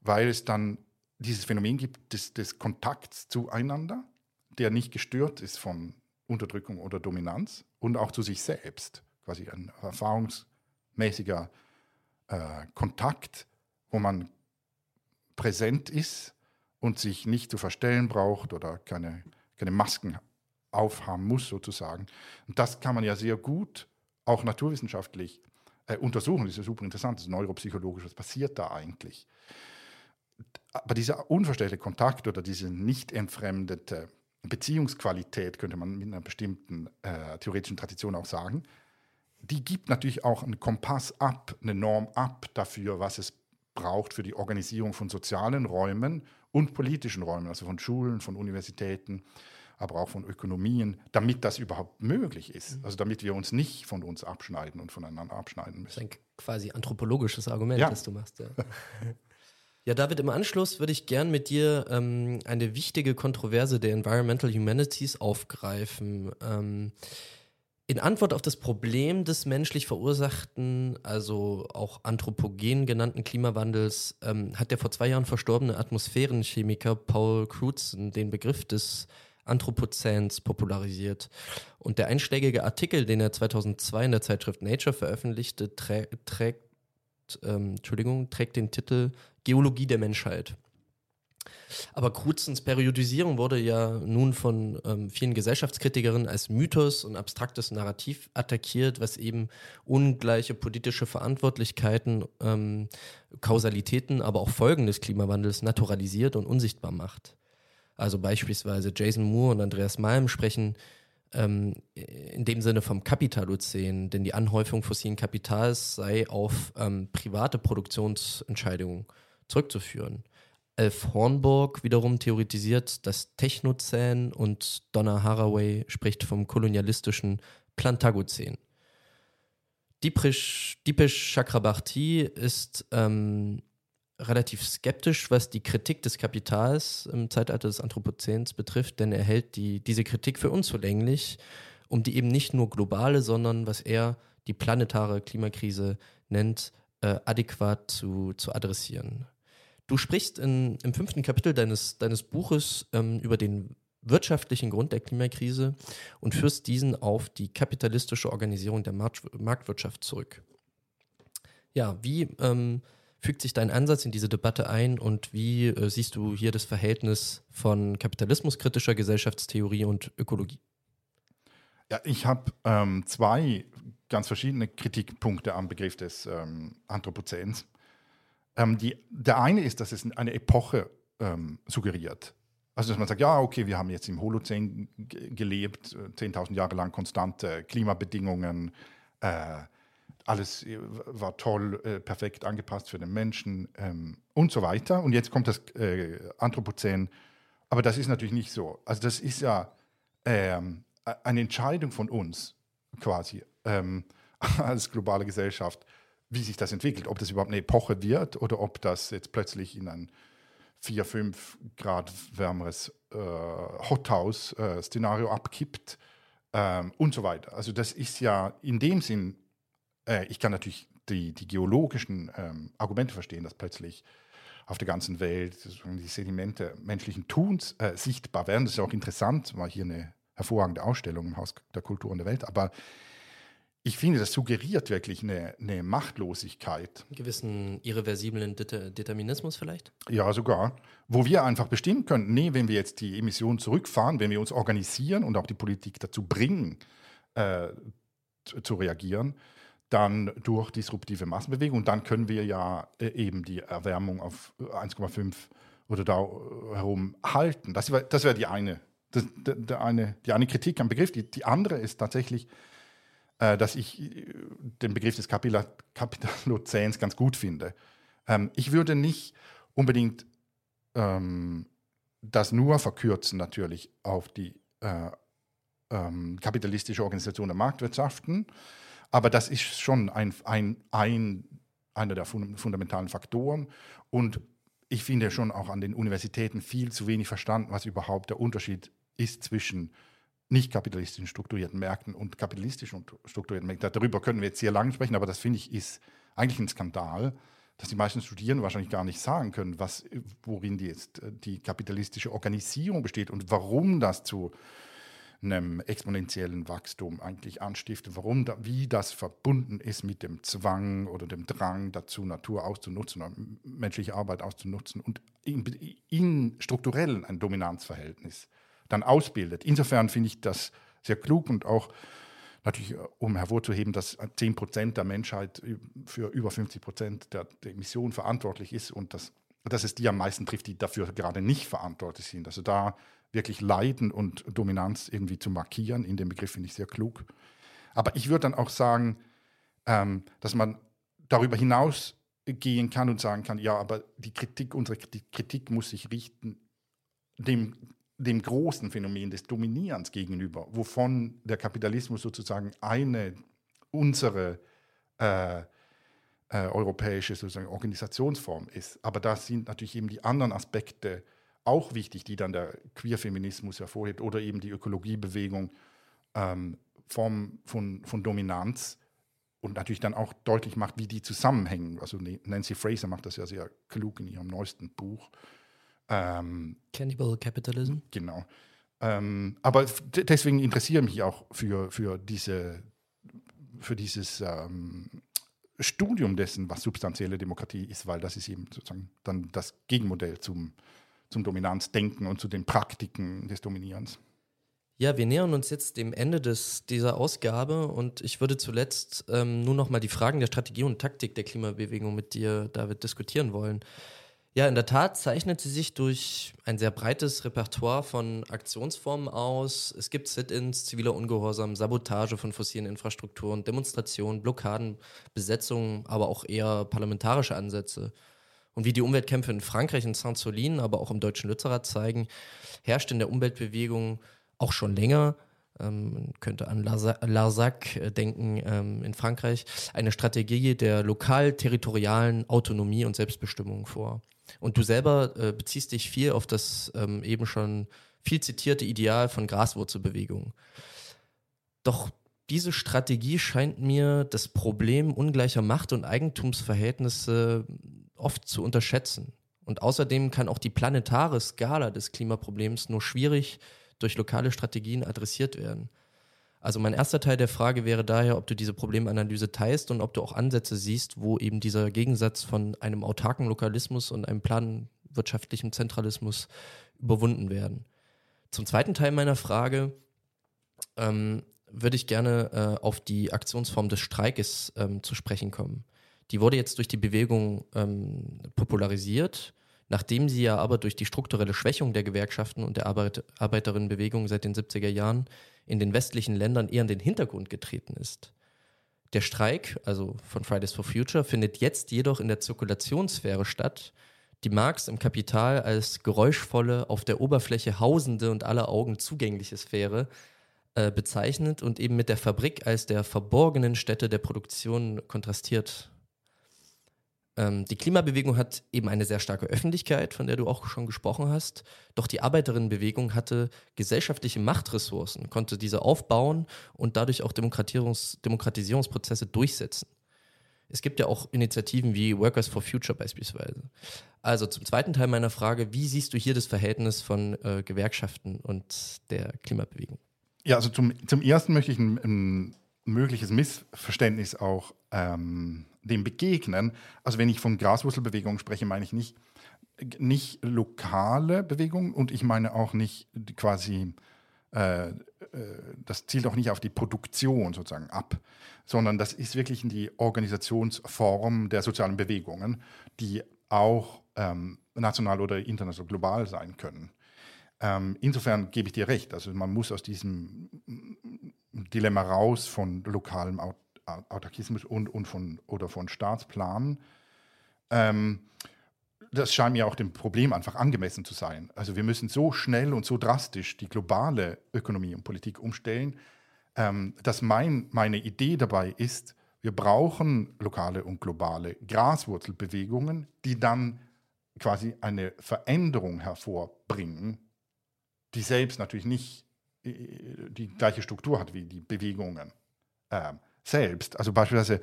weil es dann dieses Phänomen gibt des, des Kontakts zueinander, der nicht gestört ist von Unterdrückung oder Dominanz und auch zu sich selbst, quasi ein erfahrungsmäßiger äh, Kontakt, wo man präsent ist und sich nicht zu verstellen braucht oder keine, keine Masken aufhaben muss, sozusagen. Und das kann man ja sehr gut auch naturwissenschaftlich äh, untersuchen. Das ist ja super interessant, das ist neuropsychologisch, was passiert da eigentlich? Aber dieser unverstellte Kontakt oder diese nicht entfremdete Beziehungsqualität, könnte man mit einer bestimmten äh, theoretischen Tradition auch sagen, die gibt natürlich auch einen Kompass ab, eine Norm ab dafür, was es braucht für die Organisierung von sozialen Räumen und politischen Räumen, also von Schulen, von Universitäten, aber auch von Ökonomien, damit das überhaupt möglich ist. Mhm. Also damit wir uns nicht von uns abschneiden und voneinander abschneiden müssen. Das ist ein quasi anthropologisches Argument, ja. das du machst. Ja. Ja, David, im Anschluss würde ich gern mit dir ähm, eine wichtige Kontroverse der Environmental Humanities aufgreifen. Ähm, in Antwort auf das Problem des menschlich verursachten, also auch anthropogen genannten Klimawandels, ähm, hat der vor zwei Jahren verstorbene Atmosphärenchemiker Paul Crutzen den Begriff des Anthropozäns popularisiert. Und der einschlägige Artikel, den er 2002 in der Zeitschrift Nature veröffentlichte, trä trägt, ähm, Entschuldigung, trägt den Titel Geologie der Menschheit. Aber Kruzens Periodisierung wurde ja nun von ähm, vielen Gesellschaftskritikerinnen als Mythos und abstraktes Narrativ attackiert, was eben ungleiche politische Verantwortlichkeiten, ähm, Kausalitäten, aber auch Folgen des Klimawandels naturalisiert und unsichtbar macht. Also beispielsweise Jason Moore und Andreas Malm sprechen ähm, in dem Sinne vom Kapitalozän, denn die Anhäufung fossilen Kapitals sei auf ähm, private Produktionsentscheidungen zurückzuführen. Elf Hornburg wiederum theoretisiert das Technozän und Donna Haraway spricht vom kolonialistischen Plantagozän. Dipesh Chakrabarti ist ähm, relativ skeptisch, was die Kritik des Kapitals im Zeitalter des Anthropozäns betrifft, denn er hält die, diese Kritik für unzulänglich, um die eben nicht nur globale, sondern was er die planetare Klimakrise nennt, äh, adäquat zu, zu adressieren. Du sprichst in, im fünften Kapitel deines, deines Buches ähm, über den wirtschaftlichen Grund der Klimakrise und führst diesen auf die kapitalistische Organisierung der Markt, Marktwirtschaft zurück. Ja, wie ähm, fügt sich dein Ansatz in diese Debatte ein und wie äh, siehst du hier das Verhältnis von kapitalismuskritischer Gesellschaftstheorie und Ökologie? Ja, ich habe ähm, zwei ganz verschiedene Kritikpunkte am Begriff des ähm, Anthropozäns. Ähm, die, der eine ist, dass es eine Epoche ähm, suggeriert. Also, dass man sagt, ja, okay, wir haben jetzt im Holozän gelebt, 10.000 äh, Jahre lang konstante Klimabedingungen, äh, alles äh, war toll, äh, perfekt angepasst für den Menschen ähm, und so weiter. Und jetzt kommt das äh, Anthropozän. Aber das ist natürlich nicht so. Also das ist ja ähm, eine Entscheidung von uns quasi ähm, als globale Gesellschaft, wie sich das entwickelt, ob das überhaupt eine Epoche wird oder ob das jetzt plötzlich in ein 4, 5 Grad wärmeres äh, Hothouse-Szenario äh, abkippt ähm, und so weiter. Also das ist ja in dem Sinn, äh, ich kann natürlich die, die geologischen ähm, Argumente verstehen, dass plötzlich auf der ganzen Welt die Sedimente menschlichen Tuns äh, sichtbar werden. Das ist ja auch interessant, war hier eine hervorragende Ausstellung im Haus der Kultur und der Welt, aber ich finde, das suggeriert wirklich eine, eine Machtlosigkeit. Einen gewissen irreversiblen Det Determinismus vielleicht? Ja, sogar. Wo wir einfach bestimmen können, nee, wenn wir jetzt die Emissionen zurückfahren, wenn wir uns organisieren und auch die Politik dazu bringen, äh, zu, zu reagieren, dann durch disruptive Massenbewegung. Und dann können wir ja äh, eben die Erwärmung auf 1,5 oder da herum halten. Das, das wäre die eine, das, der, eine, die eine Kritik am Begriff. Die, die andere ist tatsächlich, äh, dass ich äh, den Begriff des Kapitalozäns ganz gut finde. Ähm, ich würde nicht unbedingt ähm, das nur verkürzen, natürlich auf die äh, ähm, kapitalistische Organisation der Marktwirtschaften, aber das ist schon ein, ein, ein, einer der fundamentalen Faktoren. Und ich finde schon auch an den Universitäten viel zu wenig verstanden, was überhaupt der Unterschied ist zwischen nicht kapitalistischen strukturierten Märkten und kapitalistischen strukturierten Märkten. Darüber können wir jetzt sehr lange sprechen, aber das finde ich ist eigentlich ein Skandal, dass die meisten Studierenden wahrscheinlich gar nicht sagen können, was, worin die jetzt äh, die kapitalistische Organisierung besteht und warum das zu einem exponentiellen Wachstum eigentlich anstiftet, warum da, wie das verbunden ist mit dem Zwang oder dem Drang dazu, Natur auszunutzen oder menschliche Arbeit auszunutzen und in, in strukturell ein Dominanzverhältnis dann ausbildet. Insofern finde ich das sehr klug und auch natürlich, äh, um hervorzuheben, dass 10 Prozent der Menschheit für über 50 Prozent der, der Emissionen verantwortlich ist und dass, dass es die am meisten trifft, die dafür gerade nicht verantwortlich sind. Also da wirklich Leiden und Dominanz irgendwie zu markieren, in dem Begriff finde ich sehr klug. Aber ich würde dann auch sagen, ähm, dass man darüber hinaus gehen kann und sagen kann, ja, aber die Kritik, unsere Kritik muss sich richten dem dem großen Phänomen des Dominierens gegenüber, wovon der Kapitalismus sozusagen eine unsere äh, äh, europäische sozusagen Organisationsform ist. Aber da sind natürlich eben die anderen Aspekte auch wichtig, die dann der Queerfeminismus hervorhebt oder eben die Ökologiebewegung ähm, Form von, von Dominanz und natürlich dann auch deutlich macht, wie die zusammenhängen. Also Nancy Fraser macht das ja sehr klug in ihrem neuesten Buch. Ähm, Cannibal Capitalism. Genau. Ähm, aber deswegen interessiere ich mich auch für, für, diese, für dieses ähm, Studium dessen, was substanzielle Demokratie ist, weil das ist eben sozusagen dann das Gegenmodell zum, zum Dominanzdenken und zu den Praktiken des Dominierens. Ja, wir nähern uns jetzt dem Ende des, dieser Ausgabe und ich würde zuletzt ähm, nur noch mal die Fragen der Strategie und Taktik der Klimabewegung mit dir, David, diskutieren wollen. Ja, in der Tat zeichnet sie sich durch ein sehr breites Repertoire von Aktionsformen aus. Es gibt Sit-ins, ziviler Ungehorsam, Sabotage von fossilen Infrastrukturen, Demonstrationen, Blockaden, Besetzungen, aber auch eher parlamentarische Ansätze. Und wie die Umweltkämpfe in Frankreich, in Saint-Solin, aber auch im deutschen Lützerath zeigen, herrscht in der Umweltbewegung auch schon länger ähm, man könnte an Larzac äh, denken ähm, in Frankreich, eine Strategie der lokal-territorialen Autonomie und Selbstbestimmung vor. Und du selber äh, beziehst dich viel auf das ähm, eben schon viel zitierte Ideal von Graswurzelbewegungen. Doch diese Strategie scheint mir das Problem ungleicher Macht- und Eigentumsverhältnisse oft zu unterschätzen. Und außerdem kann auch die planetare Skala des Klimaproblems nur schwierig durch lokale Strategien adressiert werden. Also mein erster Teil der Frage wäre daher, ob du diese Problemanalyse teilst und ob du auch Ansätze siehst, wo eben dieser Gegensatz von einem autarken Lokalismus und einem planwirtschaftlichen Zentralismus überwunden werden. Zum zweiten Teil meiner Frage ähm, würde ich gerne äh, auf die Aktionsform des Streikes ähm, zu sprechen kommen. Die wurde jetzt durch die Bewegung ähm, popularisiert, nachdem sie ja aber durch die strukturelle Schwächung der Gewerkschaften und der Arbeit Arbeiterinnenbewegung seit den 70er Jahren in den westlichen Ländern eher in den Hintergrund getreten ist. Der Streik, also von Fridays for Future, findet jetzt jedoch in der Zirkulationssphäre statt, die Marx im Kapital als geräuschvolle, auf der Oberfläche hausende und aller Augen zugängliche Sphäre äh, bezeichnet und eben mit der Fabrik als der verborgenen Stätte der Produktion kontrastiert ähm, die Klimabewegung hat eben eine sehr starke Öffentlichkeit, von der du auch schon gesprochen hast. Doch die Arbeiterinnenbewegung hatte gesellschaftliche Machtressourcen, konnte diese aufbauen und dadurch auch Demokratisierungs Demokratisierungsprozesse durchsetzen. Es gibt ja auch Initiativen wie Workers for Future beispielsweise. Also zum zweiten Teil meiner Frage, wie siehst du hier das Verhältnis von äh, Gewerkschaften und der Klimabewegung? Ja, also zum, zum ersten möchte ich ein, ein mögliches Missverständnis auch ähm, dem begegnen. Also wenn ich von Graswurzelbewegung spreche, meine ich nicht, nicht lokale Bewegungen und ich meine auch nicht quasi, äh, äh, das zielt auch nicht auf die Produktion sozusagen ab, sondern das ist wirklich die Organisationsform der sozialen Bewegungen, die auch ähm, national oder international global sein können. Ähm, insofern gebe ich dir recht. Also man muss aus diesem Dilemma raus von lokalem Autarkismus und, und von, oder von Staatsplanen. Ähm, das scheint mir auch dem Problem einfach angemessen zu sein. Also wir müssen so schnell und so drastisch die globale Ökonomie und Politik umstellen, ähm, dass mein, meine Idee dabei ist, wir brauchen lokale und globale Graswurzelbewegungen, die dann quasi eine Veränderung hervorbringen, die selbst natürlich nicht äh, die gleiche Struktur hat wie die Bewegungen. Ähm, selbst. Also beispielsweise,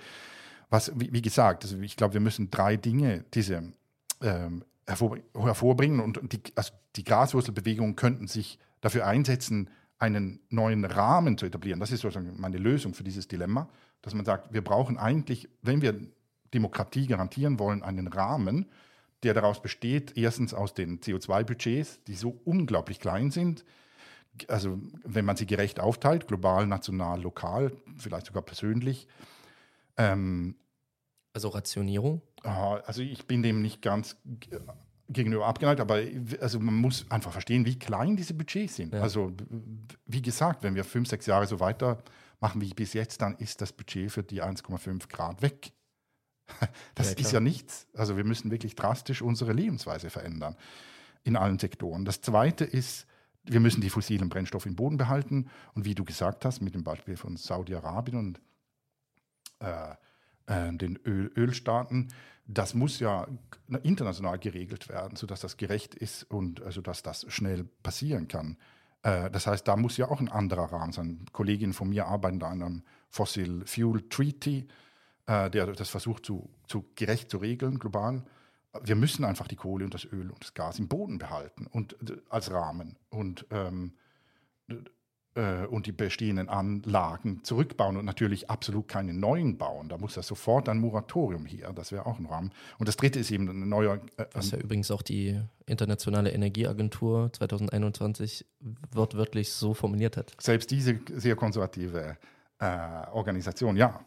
was, wie, wie gesagt, also ich glaube, wir müssen drei Dinge diese ähm, hervor, hervorbringen und die, also die Graswurzelbewegungen könnten sich dafür einsetzen, einen neuen Rahmen zu etablieren. Das ist sozusagen meine Lösung für dieses Dilemma, dass man sagt, wir brauchen eigentlich, wenn wir Demokratie garantieren wollen, einen Rahmen, der daraus besteht, erstens aus den CO2-Budgets, die so unglaublich klein sind, also wenn man sie gerecht aufteilt, global, national, lokal, vielleicht sogar persönlich. Ähm, also Rationierung? Also ich bin dem nicht ganz gegenüber abgeneigt, aber also man muss einfach verstehen, wie klein diese Budgets sind. Ja. Also wie gesagt, wenn wir fünf, sechs Jahre so weitermachen wie bis jetzt, dann ist das Budget für die 1,5 Grad weg. Das ja, ist ja nichts. Also wir müssen wirklich drastisch unsere Lebensweise verändern in allen Sektoren. Das Zweite ist, wir müssen die fossilen Brennstoffe im Boden behalten. Und wie du gesagt hast, mit dem Beispiel von Saudi-Arabien und äh, äh, den Öl Ölstaaten. Das muss ja international geregelt werden, sodass das gerecht ist und also dass das schnell passieren kann. Äh, das heißt, da muss ja auch ein anderer Rahmen sein. Kolleginnen von mir arbeiten da an einem Fossil Fuel Treaty, äh, der das versucht, zu, zu gerecht zu regeln, global. Wir müssen einfach die Kohle und das Öl und das Gas im Boden behalten und äh, als Rahmen. Und ähm, äh, und die bestehenden Anlagen zurückbauen und natürlich absolut keine neuen bauen. Da muss ja sofort ein Moratorium hier, das wäre auch ein Rahmen. Und das dritte ist eben ein neuer. Äh, Was ja übrigens auch die Internationale Energieagentur 2021 wortwörtlich so formuliert hat. Selbst diese sehr konservative äh, Organisation, ja.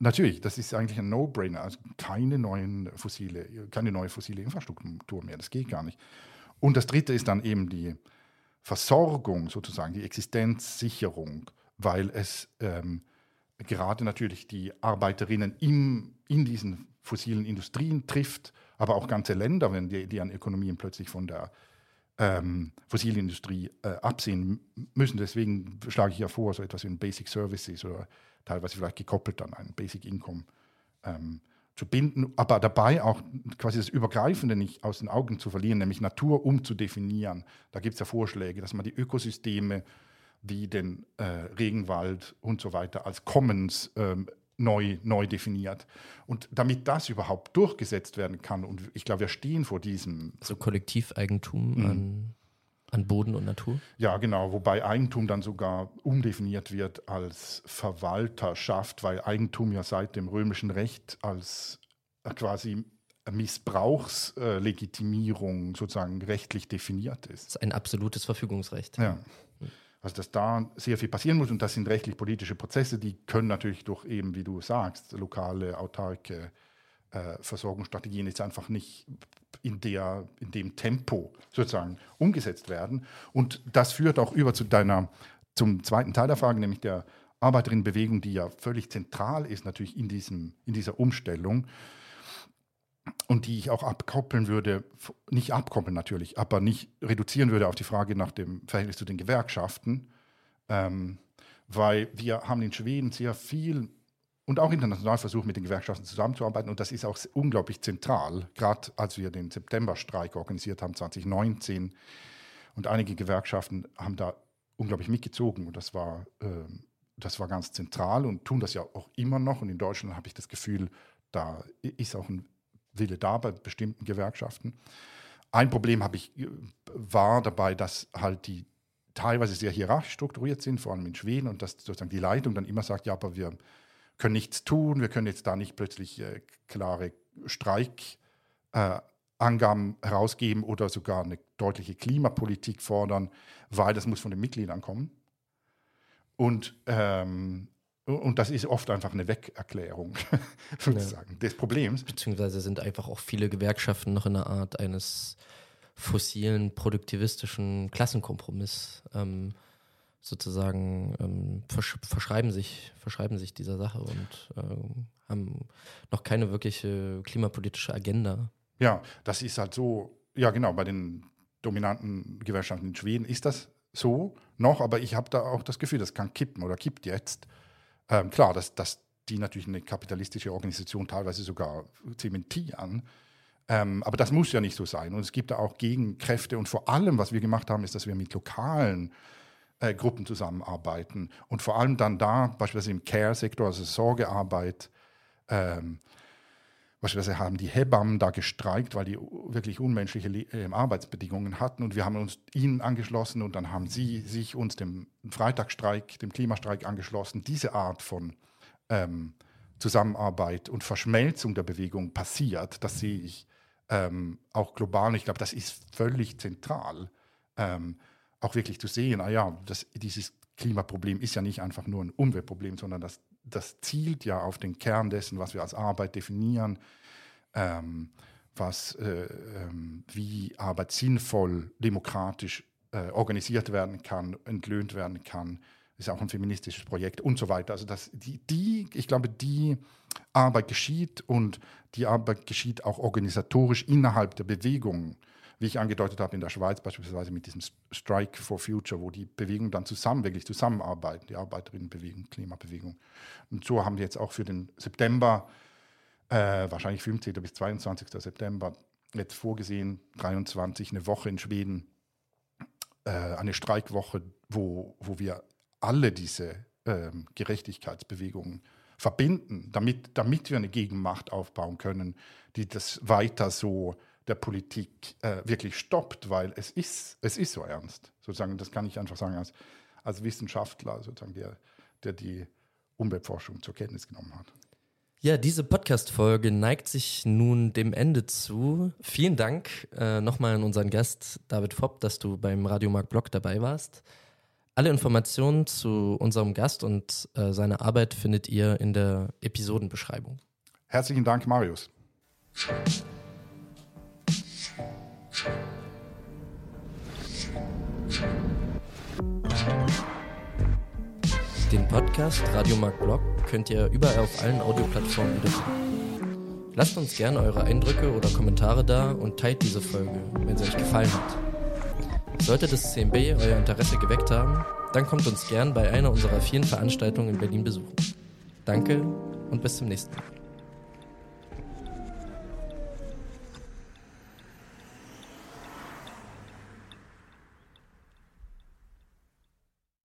Natürlich, das ist eigentlich ein No-Brainer. Also keine neuen fossile, keine neue fossile Infrastruktur mehr. Das geht gar nicht. Und das dritte ist dann eben die, Versorgung sozusagen, die Existenzsicherung, weil es ähm, gerade natürlich die Arbeiterinnen im, in diesen fossilen Industrien trifft, aber auch ganze Länder, wenn die, deren Ökonomien plötzlich von der ähm, fossilen Industrie äh, absehen müssen. Deswegen schlage ich ja vor, so etwas wie ein Basic Services oder teilweise vielleicht gekoppelt an ein Basic Income ähm, zu binden, aber dabei auch quasi das Übergreifende nicht aus den Augen zu verlieren, nämlich Natur umzudefinieren. Da gibt es ja Vorschläge, dass man die Ökosysteme wie den äh, Regenwald und so weiter als Commons ähm, neu, neu definiert. Und damit das überhaupt durchgesetzt werden kann, und ich glaube, wir stehen vor diesem. So Kollektiveigentum mhm. an an Boden und Natur? Ja, genau, wobei Eigentum dann sogar umdefiniert wird als Verwalterschaft, weil Eigentum ja seit dem römischen Recht als äh, quasi Missbrauchslegitimierung sozusagen rechtlich definiert ist. Das ist ein absolutes Verfügungsrecht. Ja. Also dass da sehr viel passieren muss und das sind rechtlich-politische Prozesse, die können natürlich durch eben, wie du sagst, lokale, autarke äh, Versorgungsstrategien jetzt einfach nicht in, der, in dem Tempo sozusagen umgesetzt werden. Und das führt auch über zu deiner, zum zweiten Teil der Frage, nämlich der Arbeiterinnenbewegung, die ja völlig zentral ist natürlich in, diesem, in dieser Umstellung und die ich auch abkoppeln würde, nicht abkoppeln natürlich, aber nicht reduzieren würde auf die Frage nach dem Verhältnis zu den Gewerkschaften, ähm, weil wir haben in Schweden sehr viel und auch international versucht, mit den Gewerkschaften zusammenzuarbeiten. Und das ist auch unglaublich zentral, gerade als wir den Septemberstreik organisiert haben, 2019. Und einige Gewerkschaften haben da unglaublich mitgezogen. Und das war, äh, das war ganz zentral und tun das ja auch immer noch. Und in Deutschland habe ich das Gefühl, da ist auch ein Wille da bei bestimmten Gewerkschaften. Ein Problem habe ich, äh, war dabei, dass halt die teilweise sehr hierarchisch strukturiert sind, vor allem in Schweden, und dass sozusagen die Leitung dann immer sagt, ja, aber wir können nichts tun, wir können jetzt da nicht plötzlich äh, klare Streikangaben äh, herausgeben oder sogar eine deutliche Klimapolitik fordern, weil das muss von den Mitgliedern kommen. Und, ähm, und das ist oft einfach eine Wegerklärung sozusagen ja. des Problems. Beziehungsweise sind einfach auch viele Gewerkschaften noch in einer Art eines fossilen, produktivistischen Klassenkompromiss. Ähm, sozusagen ähm, versch verschreiben, sich, verschreiben sich dieser Sache und ähm, haben noch keine wirkliche klimapolitische Agenda. Ja, das ist halt so, ja genau, bei den dominanten Gewerkschaften in Schweden ist das so noch, aber ich habe da auch das Gefühl, das kann kippen oder kippt jetzt. Ähm, klar, dass, dass die natürlich eine kapitalistische Organisation teilweise sogar zementieren. Ähm, aber das muss ja nicht so sein. Und es gibt da auch Gegenkräfte. Und vor allem, was wir gemacht haben, ist, dass wir mit lokalen äh, Gruppen zusammenarbeiten. Und vor allem dann da, beispielsweise im Care-Sektor, also Sorgearbeit, ähm, beispielsweise haben die Hebammen da gestreikt, weil die wirklich unmenschliche äh, Arbeitsbedingungen hatten. Und wir haben uns ihnen angeschlossen und dann haben sie sich uns dem Freitagsstreik, dem Klimastreik angeschlossen. Diese Art von ähm, Zusammenarbeit und Verschmelzung der Bewegung passiert, das sehe ich ähm, auch global. Ich glaube, das ist völlig zentral. Ähm, auch wirklich zu sehen, ah ja, das, dieses Klimaproblem ist ja nicht einfach nur ein Umweltproblem, sondern das, das zielt ja auf den Kern dessen, was wir als Arbeit definieren, ähm, was, äh, ähm, wie Arbeit sinnvoll, demokratisch äh, organisiert werden kann, entlöhnt werden kann. Ist auch ein feministisches Projekt und so weiter. Also das, die, die, ich glaube, die Arbeit geschieht und die Arbeit geschieht auch organisatorisch innerhalb der Bewegung wie ich angedeutet habe, in der Schweiz beispielsweise mit diesem Strike for Future, wo die Bewegungen dann zusammen, wirklich zusammenarbeiten, die Arbeiterinnenbewegung, Klimabewegung. Und so haben wir jetzt auch für den September Äh, wahrscheinlich 15. bis 22. September. Jetzt vorgesehen, 23, eine Woche in Schweden, äh, eine Streikwoche, wo, wo wir alle diese ähm, Gerechtigkeitsbewegungen verbinden, damit, damit wir eine Gegenmacht aufbauen können, die das weiter so der Politik äh, wirklich stoppt, weil es ist, es ist so ernst. Sozusagen, das kann ich einfach sagen als, als Wissenschaftler, sozusagen, der, der die Umweltforschung zur Kenntnis genommen hat. Ja, diese Podcast-Folge neigt sich nun dem Ende zu. Vielen Dank äh, nochmal an unseren Gast David Fopp, dass du beim Radiomarkt Blog dabei warst. Alle Informationen zu unserem Gast und äh, seiner Arbeit findet ihr in der Episodenbeschreibung. Herzlichen Dank, Marius. Den Podcast Radiomarkt Blog könnt ihr überall auf allen Audioplattformen wiederfinden. Lasst uns gerne eure Eindrücke oder Kommentare da und teilt diese Folge, wenn sie euch gefallen hat. Sollte das CMB euer Interesse geweckt haben, dann kommt uns gern bei einer unserer vielen Veranstaltungen in Berlin besuchen. Danke und bis zum nächsten Mal.